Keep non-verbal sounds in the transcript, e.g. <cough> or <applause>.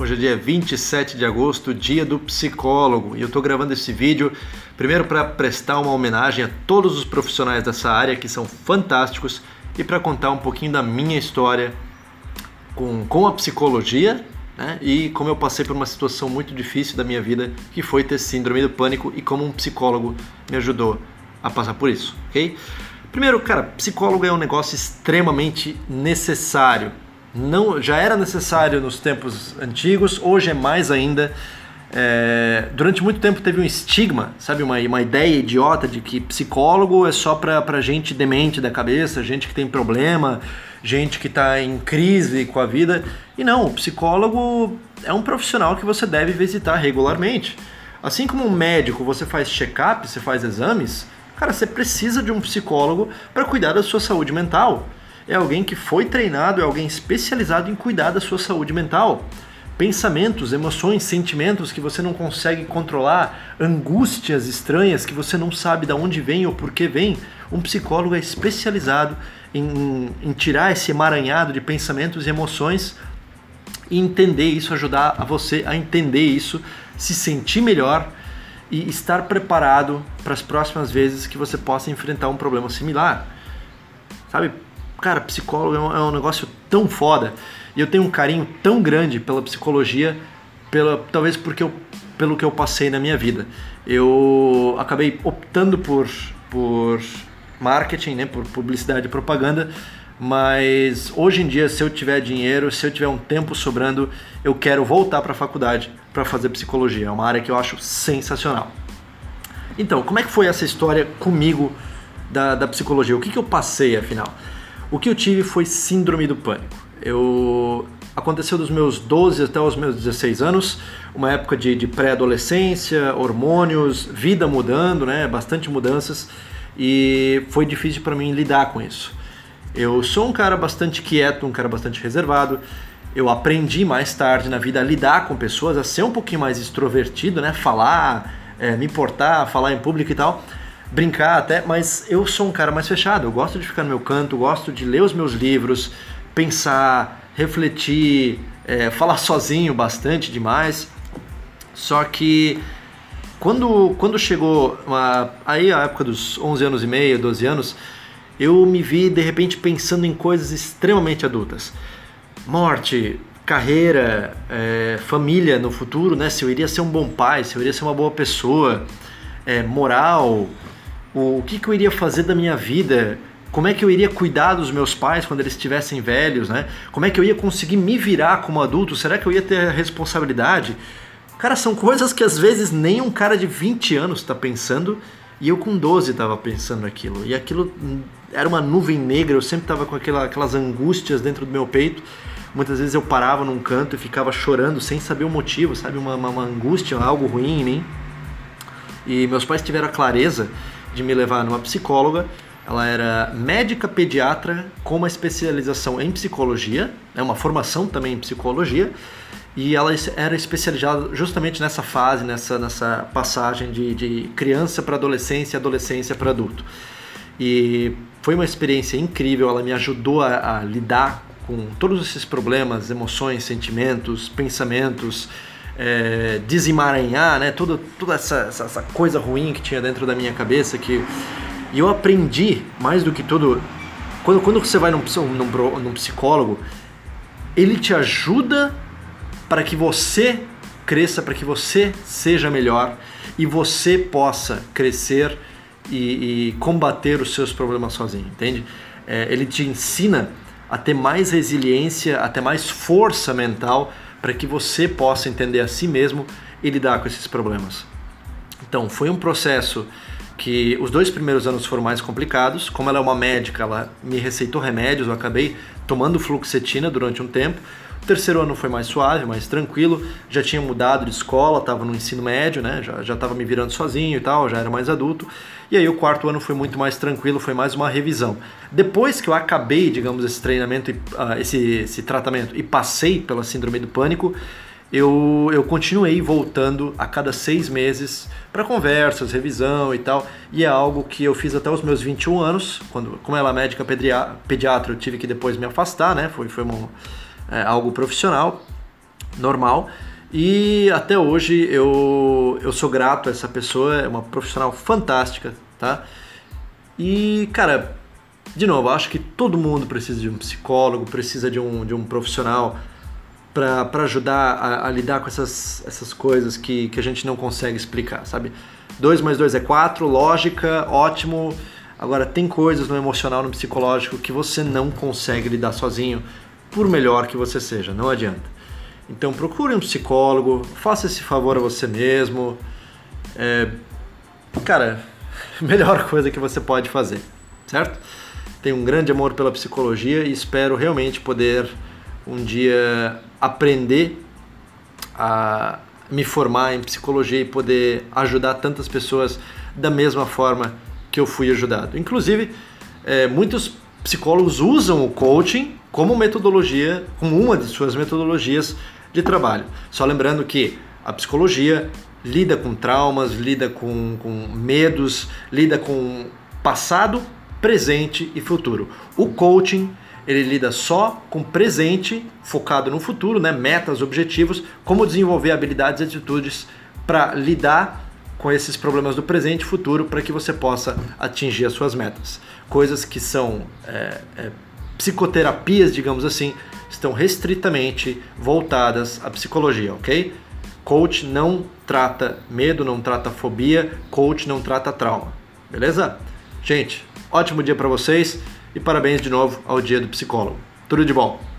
Hoje é dia 27 de agosto, dia do psicólogo, e eu estou gravando esse vídeo primeiro para prestar uma homenagem a todos os profissionais dessa área que são fantásticos e para contar um pouquinho da minha história com, com a psicologia né, e como eu passei por uma situação muito difícil da minha vida que foi ter síndrome do pânico e como um psicólogo me ajudou a passar por isso, ok? Primeiro, cara, psicólogo é um negócio extremamente necessário não já era necessário nos tempos antigos, hoje é mais ainda. É, durante muito tempo teve um estigma, sabe, uma, uma ideia idiota de que psicólogo é só pra, pra gente demente da cabeça, gente que tem problema, gente que está em crise com a vida. E não, o psicólogo é um profissional que você deve visitar regularmente. Assim como um médico, você faz check-up, você faz exames, cara, você precisa de um psicólogo para cuidar da sua saúde mental é alguém que foi treinado, é alguém especializado em cuidar da sua saúde mental. Pensamentos, emoções, sentimentos que você não consegue controlar, angústias estranhas que você não sabe de onde vem ou por que vem, um psicólogo é especializado em, em tirar esse emaranhado de pensamentos e emoções e entender isso, ajudar a você a entender isso, se sentir melhor e estar preparado para as próximas vezes que você possa enfrentar um problema similar. Sabe, cara, psicólogo é um, é um, negócio tão foda. E eu tenho um carinho tão grande pela psicologia, pela, talvez porque eu, pelo que eu passei na minha vida. Eu acabei optando por, por marketing, né, por publicidade e propaganda, mas hoje em dia, se eu tiver dinheiro, se eu tiver um tempo sobrando, eu quero voltar para a faculdade para fazer psicologia. É uma área que eu acho sensacional. Então, como é que foi essa história comigo da, da psicologia? O que, que eu passei afinal? O que eu tive foi síndrome do pânico. Eu aconteceu dos meus 12 até os meus 16 anos, uma época de, de pré-adolescência, hormônios, vida mudando, né, bastante mudanças, e foi difícil para mim lidar com isso. Eu sou um cara bastante quieto, um cara bastante reservado. Eu aprendi mais tarde na vida a lidar com pessoas, a ser um pouquinho mais extrovertido, né, falar, é, me importar, falar em público e tal brincar até, mas eu sou um cara mais fechado. Eu gosto de ficar no meu canto, gosto de ler os meus livros, pensar, refletir, é, falar sozinho bastante demais. Só que quando, quando chegou uma, aí a época dos 11 anos e meio, 12 anos, eu me vi de repente pensando em coisas extremamente adultas. Morte, carreira, é, família no futuro, né? Se eu iria ser um bom pai, se eu iria ser uma boa pessoa, é, moral, o que, que eu iria fazer da minha vida, como é que eu iria cuidar dos meus pais quando eles estivessem velhos, né? Como é que eu ia conseguir me virar como adulto? Será que eu ia ter responsabilidade? Cara, são coisas que às vezes nem um cara de 20 anos está pensando e eu com 12 estava pensando aquilo. E aquilo era uma nuvem negra, eu sempre estava com aquela, aquelas angústias dentro do meu peito. Muitas vezes eu parava num canto e ficava chorando sem saber o motivo, sabe? Uma, uma, uma angústia, algo ruim em mim. E meus pais tiveram a clareza de me levar numa psicóloga. Ela era médica pediatra com uma especialização em psicologia, né, uma formação também em psicologia, e ela era especializada justamente nessa fase, nessa, nessa passagem de, de criança para adolescência, adolescência para adulto. E foi uma experiência incrível, ela me ajudou a, a lidar com todos esses problemas, emoções, sentimentos, pensamentos, é, desemaranhar, né? Tudo, toda essa, essa, essa, coisa ruim que tinha dentro da minha cabeça que e eu aprendi mais do que tudo quando, quando você vai num, num, num psicólogo ele te ajuda para que você cresça, para que você seja melhor e você possa crescer e, e combater os seus problemas sozinho, entende? É, ele te ensina a ter mais resiliência, a ter mais força mental para que você possa entender a si mesmo e lidar com esses problemas. Então, foi um processo que os dois primeiros anos foram mais complicados. Como ela é uma médica, ela me receitou remédios, eu acabei tomando fluoxetina durante um tempo. O terceiro ano foi mais suave, mais tranquilo. Já tinha mudado de escola, estava no ensino médio, né? Já estava me virando sozinho e tal, já era mais adulto. E aí o quarto ano foi muito mais tranquilo, foi mais uma revisão. Depois que eu acabei, digamos, esse treinamento, uh, esse, esse tratamento e passei pela síndrome do pânico, eu, eu continuei voltando a cada seis meses para conversas, revisão e tal. E é algo que eu fiz até os meus 21 anos, quando, como ela é médica pediatra, eu tive que depois me afastar, né? Foi, foi uma, é, algo profissional. normal. E até hoje eu, eu sou grato a essa pessoa, é uma profissional fantástica, tá? E, cara, de novo, acho que todo mundo precisa de um psicólogo, precisa de um, de um profissional para ajudar a, a, lidar com essas, essas coisas que, que a gente não consegue explicar, sabe? 2 mais 2 é 4, lógica, ótimo. Agora, tem coisas no emocional, no psicológico que você não consegue lidar sozinho, por melhor que você seja, não adianta. Então, procure um psicólogo, faça esse favor a você mesmo. É, cara, <laughs> melhor coisa que você pode fazer, certo? Tenho um grande amor pela psicologia e espero realmente poder um dia aprender a me formar em psicologia e poder ajudar tantas pessoas da mesma forma que eu fui ajudado. Inclusive, é, muitos psicólogos usam o coaching como metodologia, como uma de suas metodologias de trabalho. Só lembrando que a psicologia lida com traumas, lida com, com medos, lida com passado, presente e futuro. O coaching ele lida só com presente, focado no futuro, né? metas, objetivos, como desenvolver habilidades e atitudes para lidar com esses problemas do presente e futuro para que você possa atingir as suas metas. Coisas que são é, é, psicoterapias, digamos assim, estão restritamente voltadas à psicologia, ok? Coach não trata medo, não trata fobia, coach não trata trauma, beleza? Gente, ótimo dia para vocês e parabéns de novo ao Dia do Psicólogo. Tudo de bom!